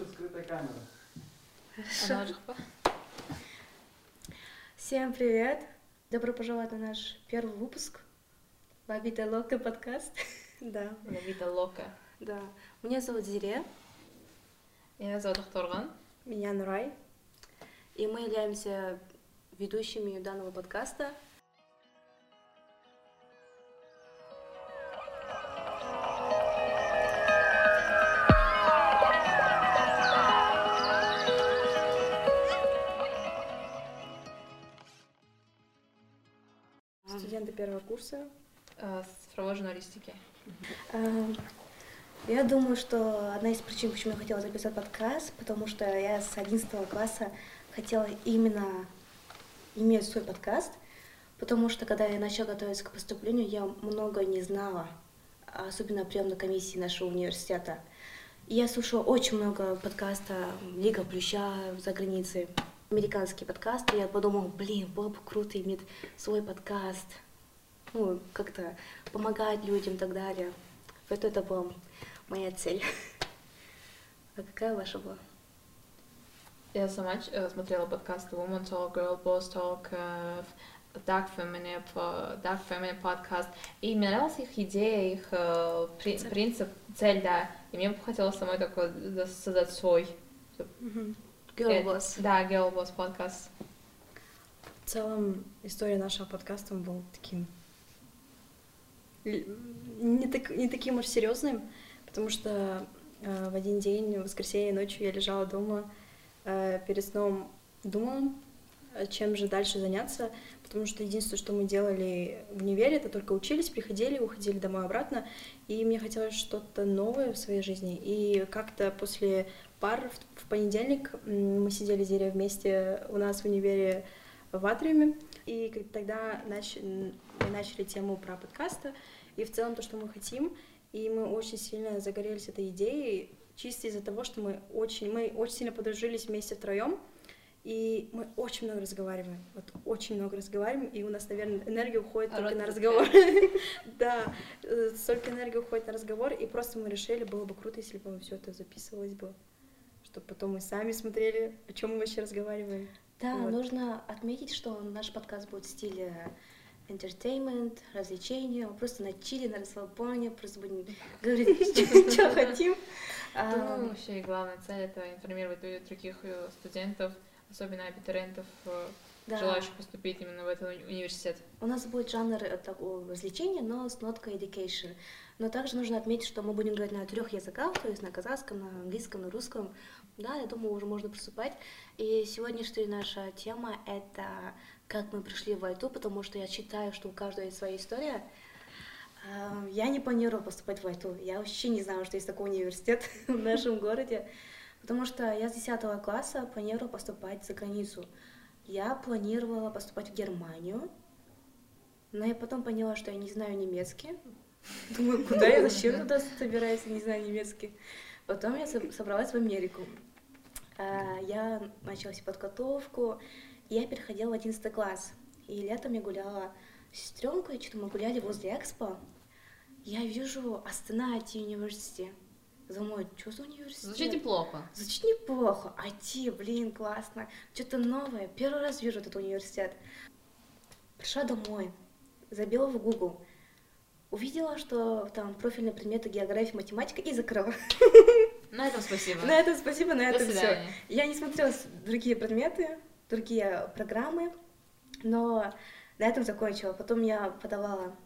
пишет скрытая камера. Хорошо. Всем привет! Добро пожаловать на наш первый выпуск Лабита Лока подкаст. да, Лавита Лока. да. Меня зовут Зире, Меня зовут Ахторган. меня Нурай, и мы являемся ведущими данного подкаста. Студенты первого курса. э, цифровой журналистики. Эм, Я думаю, что одна из причин, почему я хотела записать подкаст, потому что я с 11 класса хотела именно иметь свой подкаст, потому что когда я начала готовиться к поступлению, я много не знала, особенно приемной комиссии нашего университета. И я слушала очень много подкаста Лига Плюща за границей, американские подкасты. Я подумала, блин, было бы круто иметь свой подкаст, ну, как-то помогать людям и так далее. Поэтому это была моя цель. А какая ваша была? Я сама э, смотрела подкасты Woman Talk, Girl Boss Talk, э, Dark Feminine, по- Dark Feminine подкаст. И мне нравилась их идея, их э, принцип, цель, да. И мне бы хотелось самой такой да, создать свой. Girl Э. Да, Girl Boss подкаст. В целом, история нашего подкаста был таким не, так, не таким уж серьезным, потому что э, в один день, в воскресенье ночью, я лежала дома, э, перед сном думала, чем же дальше заняться, потому что единственное, что мы делали в универе, это только учились, приходили, уходили домой обратно, и мне хотелось что-то новое в своей жизни. И как-то после пар в, понедельник мы сидели с вместе у нас в универе в атриуме, и тогда нач- начали тему про подкасты, и в целом то, что мы хотим, и мы очень сильно загорелись этой идеей, чисто из-за того, что мы очень, мы очень сильно подружились вместе втроем, и мы очень много разговариваем, вот очень много разговариваем, и у нас, наверное, энергия уходит только на разговор. Да, э, столько энергии уходит на разговор, и просто мы решили, было бы круто, если бы все это записывалось бы, чтобы потом мы сами смотрели, о чем мы вообще разговариваем. Да, нужно отметить, что наш подкаст будет в стиле entertainment, развлечения, просто на чили, на расслабоне, просто будем говорить, что- хотим. А, Думаю, вообще и главная цель это информировать дру- других э, студентов, особенно абитуриентов, э, да. желающих поступить именно в этот уни- университет. У нас будет жанр э, такого развлечения, но с ноткой education. Но также нужно отметить, что мы будем говорить на трех языках, то есть на казахском, на английском, на русском. Да, я думаю, уже можно приступать. И сегодняшняя наша тема — это как мы пришли в Айту, потому что я считаю, что у каждого есть своя история. А, Я не планировала поступать в Айту. Я вообще не знала, что есть такой университет в нашем городе. Потому что я с 10 класса планировала поступать за границу. Я планировала поступать в Германию, но я потом поняла, что я не знаю немецкий. Думаю, куда я, зачем туда собираюсь, не знаю немецкий. Потом я со- собралась в Америку. А, Я начала себе подготовку, я переходила в 11 класс. И летом я гуляла с сестренкой, что-то мы гуляли возле Экспо. Я вижу Астана IT университет. Думаю, что за университет? Звучит неплохо. Звучит неплохо. IT, блин, классно. Что-то новое. Первый раз вижу этот университет. Пришла домой, забила в Google. Увидела, что там профильные предметы география, математика и закрыла. На этом спасибо. На этом спасибо, на До этом все. Я не смотрела другие предметы, другие программы, но на этом закончила. Потом я подавала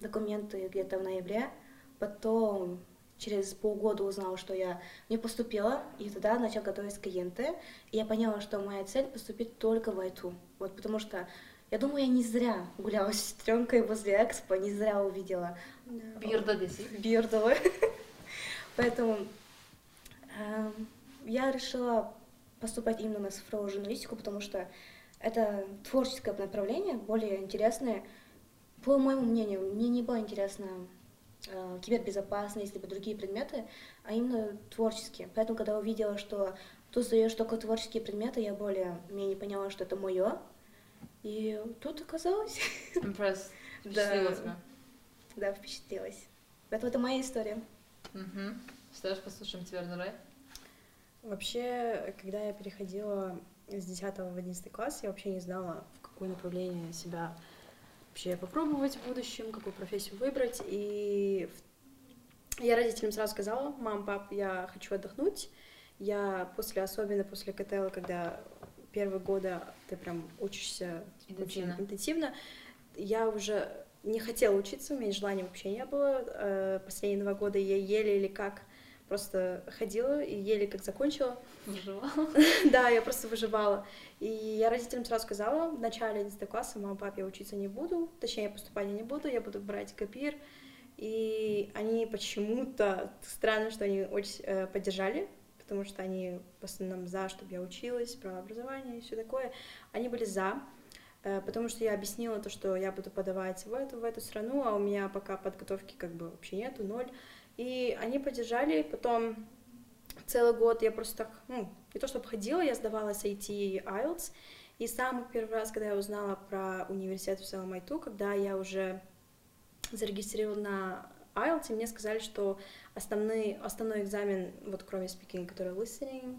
документы где-то в ноябре, потом через полгода узнала, что я не поступила, и тогда начала готовить к ЕНТ, и я поняла, что моя цель поступить только в АЙТУ. Вот потому что я думаю, я не зря гуляла с сестренкой возле Экспо, не зря увидела Бирда. Бирдова. Поэтому эм, я решила поступать именно на цифровую журналистику, потому что это творческое направление, более интересное. По моему мнению, мне не было интересно кибербезопасность, либо другие предметы, а именно творческие. Поэтому, когда увидела, что тут сдаешь только творческие предметы, я более-менее поняла, что это мое. И тут оказалось, Impressed. Да. Впечатлила тебя. да, впечатлилась. Поэтому это моя история. Угу. Что ж, послушаем тебя, Нурай. Вообще, когда я переходила с 10 в 11 класс, я вообще не знала, в какое направление себя вообще попробовать в будущем, какую профессию выбрать. И я родителям сразу сказала, мам, пап, я хочу отдохнуть. Я после, особенно после КТЛ, когда первые года ты прям учишься Интенсивно. очень интенсивно, я уже не хотела учиться, у меня желания вообще не было. Э, Последние два года я еле или как просто ходила и еле как закончила. Выживала. Да, я просто выживала. И я родителям сразу сказала в начале 11 класса, мама, пап, я учиться не буду, точнее, я поступать не буду, я буду брать копир. И они почему-то, странно, что они очень э, поддержали, потому что они в основном за, чтобы я училась, про образование и все такое. Они были за, э, потому что я объяснила то, что я буду подавать в эту, в эту страну, а у меня пока подготовки как бы вообще нету, ноль. И они поддержали, потом целый год я просто так, ну, не то чтобы ходила, я сдавала SAT и IELTS, и самый первый раз, когда я узнала про университет в Саламайту, когда я уже зарегистрировала на IELTS, и мне сказали, что основной, основной экзамен, вот кроме speaking, который listening,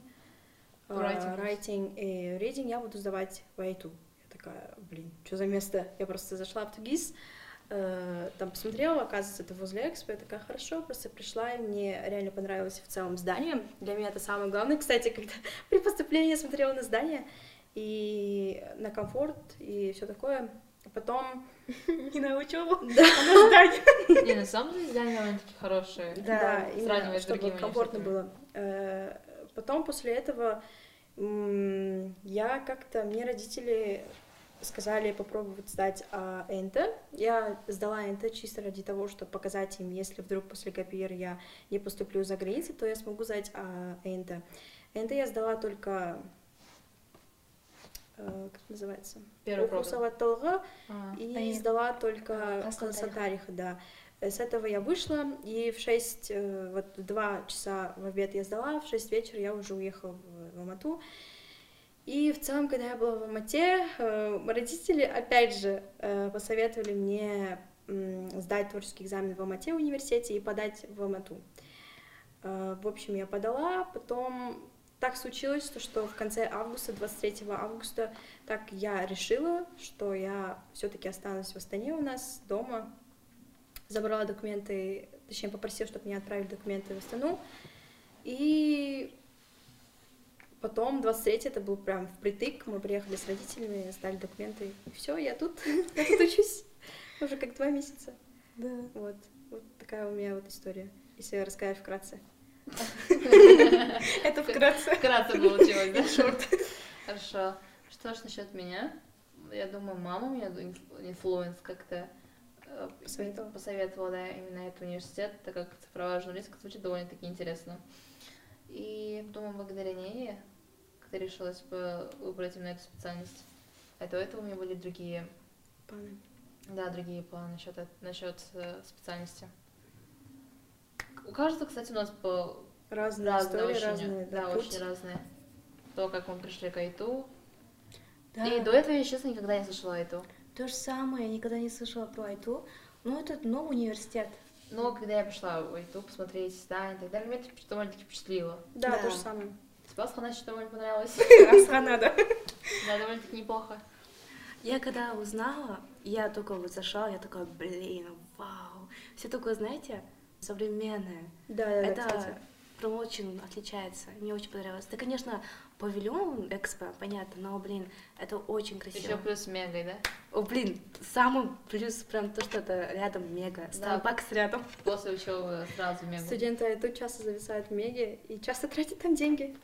э, Writing. writing и reading, я буду сдавать в ITU. Я такая, блин, что за место? Я просто зашла в Тугис, э, там посмотрела, оказывается, это возле Экспо, я такая, хорошо, просто пришла, и мне реально понравилось в целом здание. Для меня это самое главное, кстати, когда при поступлении я смотрела на здание и на комфорт и все такое. А Потом И на учебу. Да. на здание. Не, на самом деле здания довольно-таки хорошие. Да, именно, сравнивая с чтобы другими комфортно было. Э, Потом после этого я как-то, мне родители сказали попробовать сдать а, НТ. Я сдала НТ чисто ради того, чтобы показать им, если вдруг после КПР я не поступлю за границей, то я смогу сдать а, НТ. НТ я сдала только, э, как называется? Первый пробы. Ухусалатталга, А, и Понятно. сдала только Краснотариха. Краснотариха, да. С этого я вышла, и в 6, э, вот в 2 часа в обед я сдала, в 6 вечера я уже уехала в, в Алмату. И в целом, когда я была в Алмате, э, родители, опять же, э, посоветовали мне сдать творческий экзамен в Алмате в университете и подать в Алмату. Э, В общем, я подала, потом так случилось, то, что в конце августа, 23 августа, так я решила, что я все-таки останусь в Астане у нас дома. Забрала документы, точнее попросила, чтобы мне отправили документы в Астану. И потом 23 это был прям впритык, мы приехали с родителями, сдали документы, и все, я тут, я тут учусь уже как два месяца. Да. Вот, вот такая у меня вот история, если рассказать вкратце. Это вкратце. Вкратце получилось, да? Short. Хорошо. Что ж насчет меня? Я думаю, мама мне influence как-то э, Посоветовала? посоветовала, да, именно этот университет, так как цифровая журналистика звучит довольно-таки интересно. И думаю, благодаря ней как-то решилась бы выбрать именно эту специальность. А до этого у меня были другие, планы. да, другие планы насчет, насчет э, специальности. У каждого, кстати, у нас по Разные разные истории, очень, разные да, путь. очень разные. То, как мы пришли к Айту. Да. И до этого я, честно, никогда не слышала Айту. То же самое, я никогда не слышала про Айту. Но это новый университет. Но когда я пришла в Айту посмотреть здание и так далее, меня это довольно-таки впечатлило. Да, Да. то же самое. Асхана что довольно понравилось. Асхана, да. Да, довольно-таки неплохо. Я когда узнала, я только вот зашла, я такая, блин, вау. Все такое, знаете, современное. Да, да, да, Это кстати. прям очень отличается. Мне очень понравилось. Да, конечно, павильон экспо, понятно, но, блин, это очень красиво. Еще плюс мегой, да? О, блин, самый плюс прям то, что это рядом мега. Starbucks рядом. После учебы сразу мегу. Студенты тут часто зависают в Меге и часто тратят там деньги.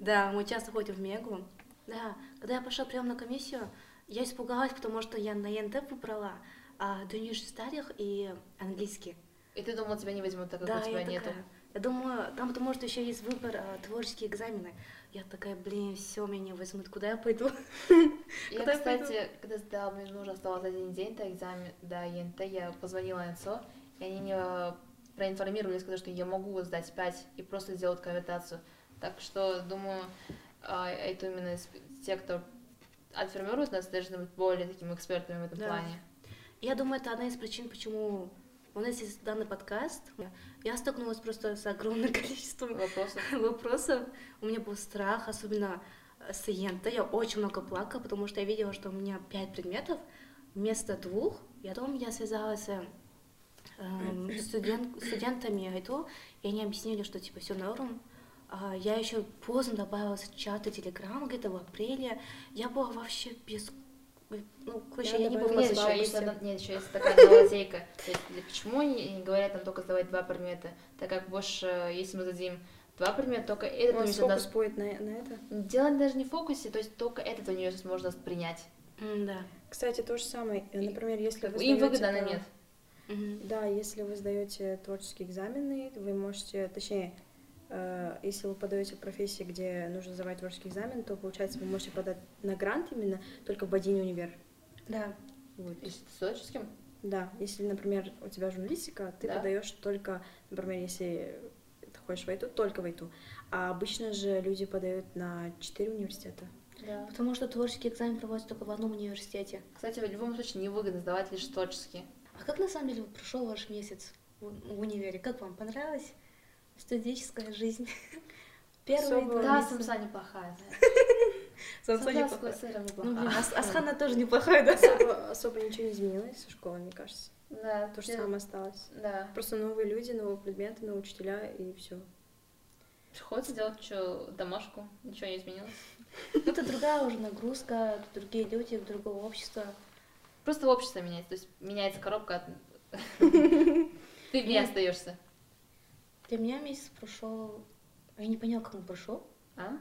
Да, мы часто ходим в Мегу. Да, когда я пошла прямо на комиссию, я испугалась, потому что я на ЕНТ выбрала а, Дуниш Старих и английский. И ты думал, тебя не возьмут, так как да, у тебя я нету. такая. Я думаю, там потому что еще есть выбор а, творческие экзамены. Я такая, блин, все меня не возьмут, куда я пойду? Я, Куда я кстати, когда сдала, мне нужно осталось один день до экзамена, до ЕНТ, я позвонила НСО, и они меня проинформировали, сказали, что я могу сдать 5 и просто сделать конвертацию. Так что, думаю, а, это именно те, кто отформирует нас, должны быть более такими экспертами в этом Да. плане. Я думаю, это одна из причин, почему у нас есть данный подкаст. Я столкнулась просто с огромным количеством Вопросов. вопросов. У меня был страх, особенно с Иента. Я очень много плакала, потому что я видела, что у меня пять предметов вместо двух. Я потом я связалась с эм, студент, студентами ГайТУ, и они объяснили, что типа все норм. А я еще поздно добавилась в чаты Телеграм где-то в апреле. Я была вообще без... Ну, короче, Я я не была Нет, еще есть нет, еще есть такая лазейка. То есть, для- почему они не говорят там только сдавать два предмета? Так как больше, если мы зададим два предмета, только этот У нас университет фокус даст- будет на, на это. Дело даже не в фокусе, то есть только этот университет можно принять. М, Да. Кстати, то же самое. Э, Например, если вы им выгодно, а нам нет. Да, если вы сдаете творческие экзамены, вы можете, точнее, э, если вы подаете в профессии, где нужно сдавать творческий экзамен, то получается вы можете подать на грант именно только в один универ. Да. Вот. Если с творческим, Да, если, например, у тебя журналистика, ты Да. подаешь только, например, если ты хочешь войти, только войти. А обычно же люди подают на четыре университета. да. Потому что творческий экзамен проводится только в одном университете. Кстати, в любом случае невыгодно сдавать лишь творческие. А как на самом деле прошел ваш месяц в, в универе? Как вам понравилась студенческая жизнь? Два Да, самса неплохая. знаешь. Самса неплохая. Ну, Асхана тоже неплохая, да? Особо, ничего не изменилось со школы, мне кажется. Да, То же самое осталось. Да. Просто новые люди, новые предметы, новые учителя и все. Приходится делать что, домашку, ничего не изменилось. Ну, Это другая уже нагрузка, это другие люди, другое общество. Просто общество меняется, то есть меняется коробка от... Ты в ней остаешься. Для меня месяц прошел. Я не поняла, как он прошел. А?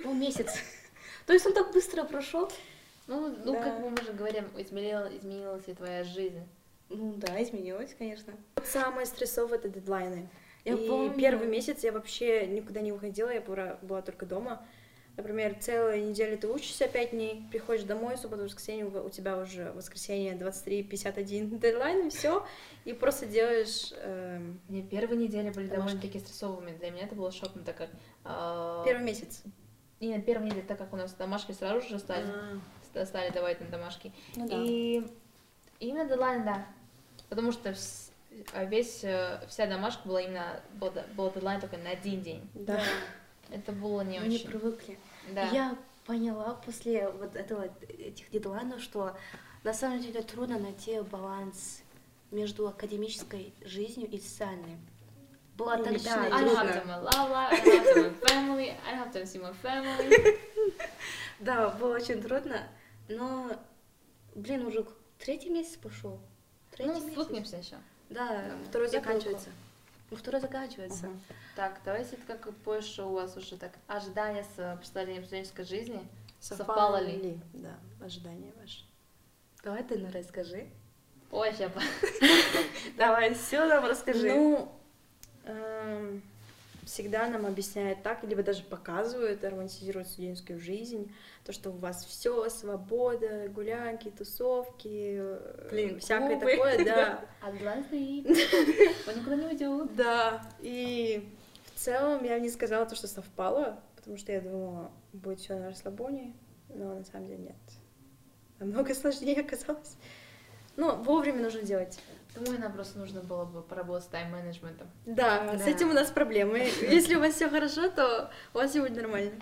Ну, месяц. То есть он так быстро прошел? Ну, ну Да. как мы уже говорим, изменила, изменилась и твоя жизнь. Ну да, изменилось, конечно. Вот самое стрессовое это дедлайны. Я и помню. первый месяц я вообще никуда не выходила, я была, была только дома. Например, целую неделю ты учишься 5 дней, приходишь домой, субботу, воскресенье, у тебя уже воскресенье 23.51 дедлайн, и все, и просто делаешь эм, Мне первые недели были Домашки. довольно-таки стрессовыми. Для меня это было шоком, так как... а, первый месяц. И на первой неделе, так как у нас домашки сразу же стали, А, ст- стали давать на домашки. ну да. И именно дедлайн, да. Потому что а весь, э, вся домашка была именно, был, д- был дедлайн только на один день. Да. Это было не Мы не очень. привыкли. Да. Я поняла после вот этого, этих дедлайнов, что на самом деле трудно найти баланс между академической жизнью и социальной. Было Ну, так да, I have to my life, I have to my family, I have to see my family. Да, было очень трудно, но, блин, уже третий месяц пошел. Третий Ну, месяц. еще. Да, Второй я заканчивается. Ну, второй заканчивается. Мгм. Так, давайте как больше у вас уже так ожидания с представлением студенческой жизни. Совпало Совпало ли? ли? Да, ожидания ваши. Давай ты, ну, расскажи. Ой, сейчас Давай, все нам расскажи. Ну, эм, всегда нам объясняют так, либо даже показывают, романтизируют студенческую жизнь, то, что у вас все свобода, гулянки, тусовки, э, Блин, всякое клубы. такое, да. Отглазный. Он никуда не уйдет. Да, и целом я не сказала то, что совпало, потому что я думала, будет все на расслабоне, но на самом деле нет. Намного сложнее оказалось. Ну, вовремя нужно делать. Думаю, нам просто нужно было бы поработать с тайм-менеджментом. Да, с Да. этим у нас проблемы. Если у вас все хорошо, то у вас все будет нормально.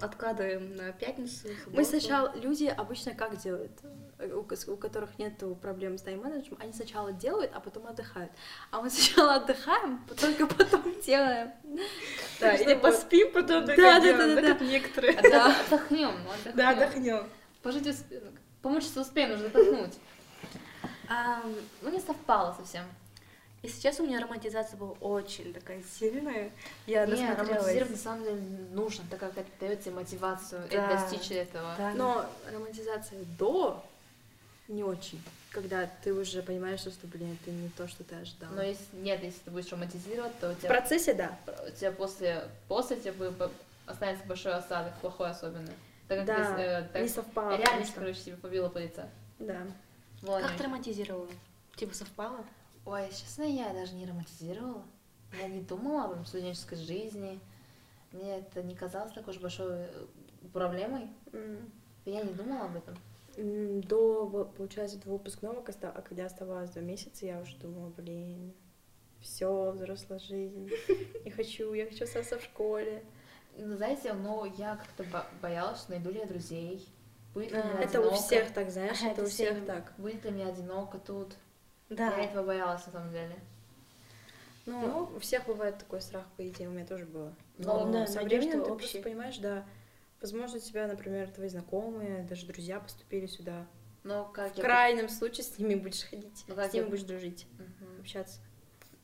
Мы откладываем на пятницу. Мы субботу. сначала, люди обычно как делают, у, у которых нет проблем с тайм-менеджментом, они сначала делают, а потом отдыхают. А мы сначала отдыхаем, только потом делаем. Да, или поспим потом, Да, да, да, да, как некоторые. Да. Отдохнем, отдохнем. Да, отдохнем. Пожить. Помучиться успеем, нужно отдохнуть. Ну, не совпало совсем. И сейчас у меня романтизация была очень такая сильная. Я Не, романтизировать на самом деле нужно, так как это дает тебе мотивацию Да. достичь этого. Да. Но романтизация до не очень, когда ты уже понимаешь, что, блин, это не то, что ты ожидал. Но если нет, если ты будешь романтизировать, то у В тебя, процессе, да. у тебя после, после тебя будет останется большой осадок, плохой особенно. Так как Да, ты, э, так не совпало. реальность, короче, тебе побила по лицу. Да. Не Как ты романтизировала? Типа совпало? Ой, честно, я даже не романтизировала. Я не думала об студенческой жизни. Мне это не казалось такой уж большой э, проблемой. М. Я не думала об этом. До, получается, до выпускного, а когда оставалось два месяца, я уже думала, блин, все, взрослая жизнь. Не хочу, я хочу остаться в школе. Ну, знаете, ну, я как-то бо- боялась, что найду ли я друзей. Будет ли А, мне Это у одиноко. всех так, знаешь, Ага, это это у всех так. Будет ли мне одиноко тут? Да. Я этого боялась, на самом деле. Ну, Ну, у всех бывает такой страх, по идее, у меня тоже было. Ну, Но да, со временем ты общая. просто понимаешь, да, возможно, у тебя, например, твои знакомые, даже друзья поступили сюда. Ну, как В я... крайнем случае с ними будешь ходить, Ну, как с ними я- будешь дружить, Мгм. общаться.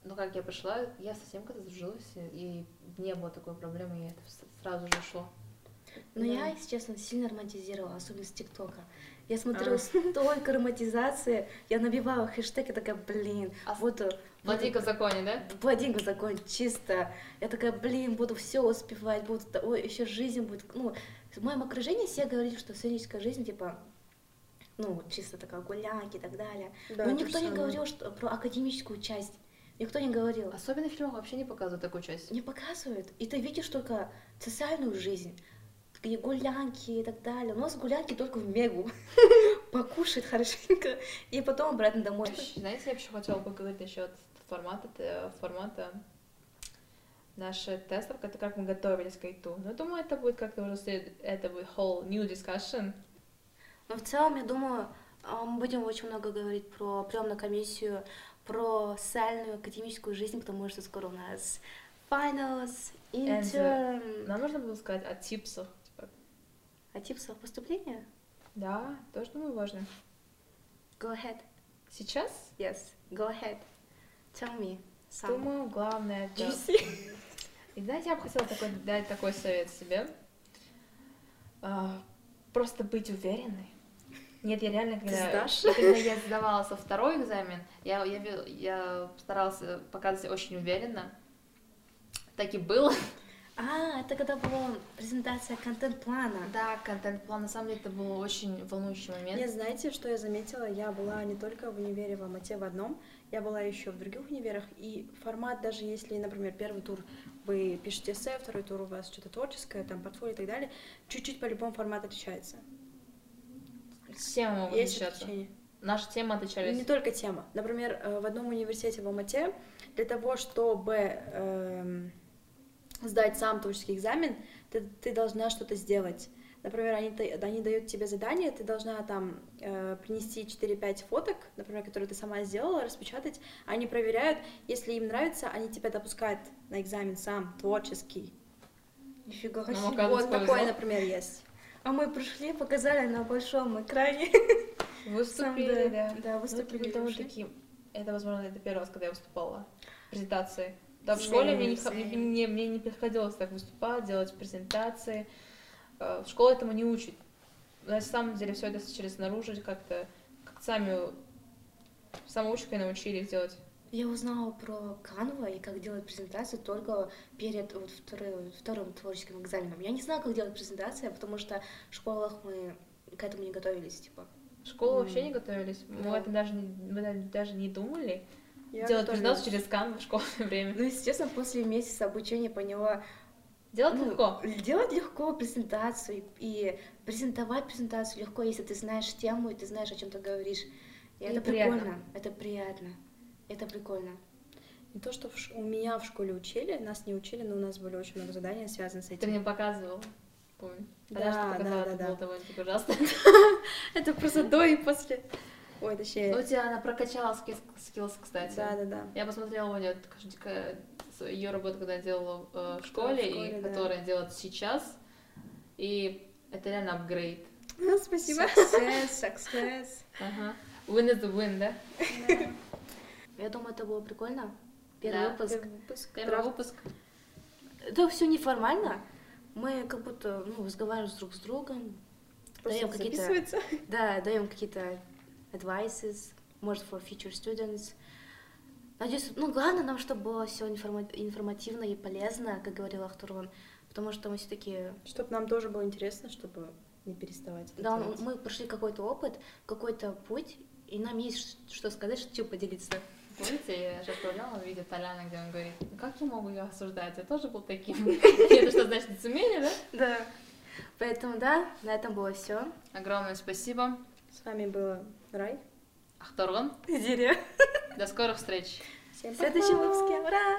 Ну, как я пришла, я совсем как-то сдружилась, и не было такой проблемы, и это сразу же шло. Но Да. я, если честно, сильно романтизировала, особенно с ТикТока. Я смотрю А. столько романтизации, я набиваю хэштег и такая, блин, А вот э, Владика в законе, да? Блондинка закон чисто. Я такая, блин, буду все успевать, буду, ой, еще жизнь будет. Ну, в моем окружении все говорили, что студенческая жизнь, типа, ну, чисто такая гулянки и так далее. Да, Но никто не самое. говорил что, про академическую часть. Никто не говорил. Особенно в фильмах вообще не показывают такую часть. Не показывают. И ты видишь только социальную жизнь. Такие гулянки и так далее. У нас гулянки только в Мегу. Покушать хорошенько. И потом обратно домой. Знаете, я еще хотела поговорить насчет формата, т- формата наших тестов, это как мы готовились к ИТУ. Но думаю, это будет как-то уже след- это будет whole new discussion. Но в целом, я думаю, а, мы будем очень много говорить про приемную комиссию, про социальную академическую жизнь, потому что скоро у нас finals, intern. Нам нужно было сказать о типсах. А типсов поступления? да, тоже думаю важно. Go ahead. Сейчас, Yes, go ahead. Tell me. Some. думаю, главное это... Juicy. И знаете, я бы хотела такой, дать такой совет себе. А, просто быть уверенной. Нет, я реально, когда, сдашь? когда я сдавала со второй экзамен, я, я, я старалась э, показывать очень уверенно. Так и было. А, это когда была презентация контент-плана. Да, контент-план, на самом деле, это был очень волнующий момент. Нет, знаете, что я заметила? Я была не только в универе в Алмате в одном, я была еще в других универах, и формат, даже если, например, первый тур вы пишете эссе, второй тур у вас что-то творческое, там, портфолио и так далее, чуть-чуть по-любому формат отличается. Темы могут Есть отличаться. отличия. Наши темы отличались. Не только тема. Например, э, в одном университете в Алмате для того, чтобы эм, сдать сам творческий экзамен, ты, ты должна что-то сделать. Например, они, они дают тебе задание, ты должна там э, принести 4-5 фоток, например, которые ты сама сделала, распечатать. Они проверяют, если им нравится, они тебя допускают на экзамен сам, творческий. Нифига Ну, себе. оказывается, Вот такое, например, есть. А мы пришли, показали на большом экране. Выступили, Сам, да. Да, Ну, выступили. это ушли. довольно-таки... Это, возможно, это первый раз, когда я выступала. Презентации. Да, в школе мне не, мне, мне не приходилось так выступать, делать презентации. Э, В школе этому не учат. На самом деле все это через снаружи как-то, как сами самоучкой научили их делать. Я узнала про Canva и как делать презентацию только перед вот вторым, вторым творческим экзаменом. Я не знала, как делать презентации, потому что в школах мы к этому не готовились, типа. В школу М. вообще не готовились. Мы Да. это даже, мы даже не думали. Я делать готовилась. презентацию через Canva в школьное время. Ну, естественно, после месяца обучения поняла, Делать ну, легко. Делать легко презентацию и презентовать презентацию легко, если ты знаешь тему и ты знаешь, о чем ты говоришь. И, И это приятно. прикольно, это приятно, это прикольно. Не то, что в ш- у меня в школе учили, нас не учили, но у нас были очень много заданий, связанных с Ты этим. мне показывал. Помню. Да, Тогда да, показала, да, это да. было довольно-таки ужасно. Это просто до и после. Ой, точнее. Ну, у тебя она прокачала скиллс, кстати. Да, да, да. Я посмотрела у нее ее работу, когда я делала э, в школе, в школе, и да. которая делает сейчас. И это реально апгрейд. Ну, спасибо. Success, success. Ага. Win is the win, да? Я думаю, это было прикольно. Первый Да. выпуск. Первый выпуск. Первый выпуск. Это все неформально. Мы как будто ну, разговариваем друг с другом, Просто даем какие-то. Да, даем какие-то advices, может, for future students. Надеюсь, ну, главное нам, чтобы было все информативно и полезно, как говорил Ахтурман, потому что мы все-таки, Чтобы нам тоже было интересно, чтобы не переставать. это да, делать. мы прошли какой-то опыт, какой-то путь, и нам есть что сказать, что поделиться. Помните, я же отправляла видео Толяна, где он говорит, ну как я могу ее осуждать? Я тоже был таким. Это что значит лицемерие, да? Да. Поэтому, да, на этом было все. Огромное спасибо. С вами была Рай. Ахторган. Зире. До скорых встреч. Всем В пока! следующем выпуске. Ура!